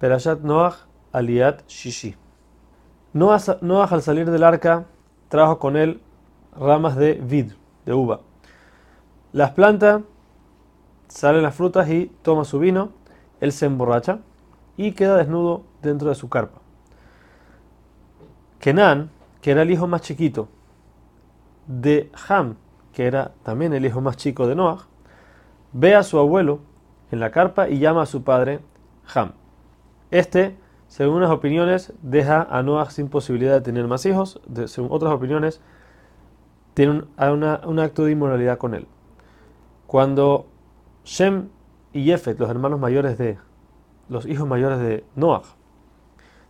Perashat Noach Aliat Shishi. Noah, al salir del arca trajo con él ramas de vid, de uva. Las planta, salen las frutas y toma su vino, él se emborracha y queda desnudo dentro de su carpa. Kenan, que era el hijo más chiquito de Ham, que era también el hijo más chico de Noah, ve a su abuelo en la carpa y llama a su padre Ham. Este según unas opiniones, deja a Noah sin posibilidad de tener más hijos. según otras opiniones, tiene un, acto de inmoralidad con él. Cuando Shem y Jefet, los hermanos mayores de los hijos mayores de Noah,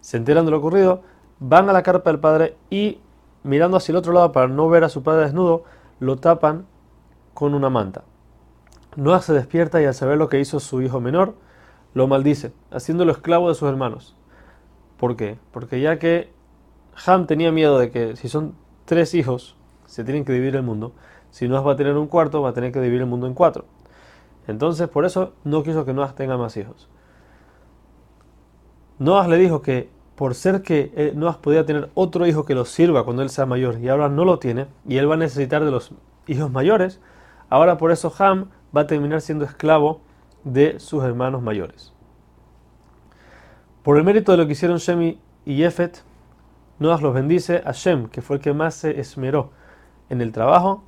se enteran de lo ocurrido, van a la carpa del padre y mirando hacia el otro lado para no ver a su padre desnudo, lo tapan con una manta. Noah se despierta y al saber lo que hizo su hijo menor, lo maldice, haciéndolo esclavo de sus hermanos. ¿Por qué? Porque ya que Ham tenía miedo de que si son tres hijos, se tienen que dividir el mundo. Si Noah va a tener un cuarto, va a tener que dividir el mundo en cuatro. Entonces, por eso no quiso que Noah tenga más hijos. Noah le dijo que por ser que eh, Noah podía tener otro hijo que lo sirva cuando él sea mayor y ahora no lo tiene, y él va a necesitar de los hijos mayores, ahora por eso Ham va a terminar siendo esclavo de sus hermanos mayores. Por el mérito de lo que hicieron Shem y Jefet, Noah los bendice a Shem, que fue el que más se esmeró en el trabajo,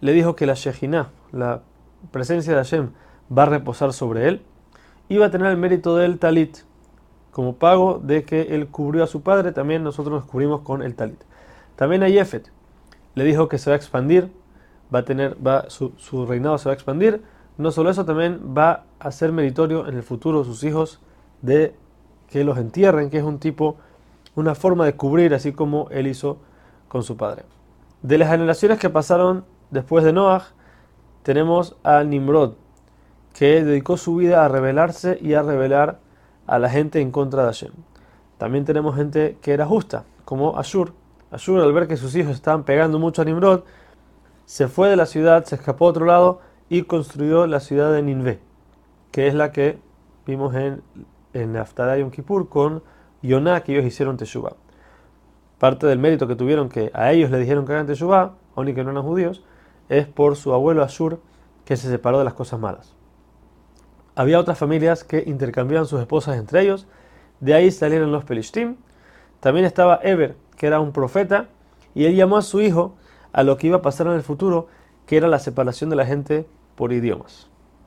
le dijo que la Shejinah, la presencia de Hashem, va a reposar sobre él y va a tener el mérito del talit. Como pago de que él cubrió a su padre, también nosotros nos cubrimos con el talit. También a Jefet le dijo que se va a expandir, va a tener, va, su, su reinado se va a expandir. No solo eso, también va a ser meritorio en el futuro sus hijos de que los entierren, que es un tipo, una forma de cubrir, así como él hizo con su padre. De las generaciones que pasaron después de Noah, tenemos a Nimrod, que dedicó su vida a rebelarse y a rebelar a la gente en contra de Hashem. También tenemos gente que era justa, como Ashur. Ashur, al ver que sus hijos estaban pegando mucho a Nimrod, se fue de la ciudad, se escapó a otro lado y construyó la ciudad de Ninvé, que es la que vimos en en Haftarah Yom Kippur con Yonah que ellos hicieron Teshuvah. Parte del mérito que tuvieron que a ellos le dijeron que hagan Teshuvah, aunque que no eran judíos, es por su abuelo Ashur que se separó de las cosas malas. Había otras familias que intercambiaban sus esposas entre ellos, de ahí salieron los Pelishtim. También estaba Eber, que era un profeta, y él llamó a su hijo a lo que iba a pasar en el futuro, que era la separación de la gente por idiomas.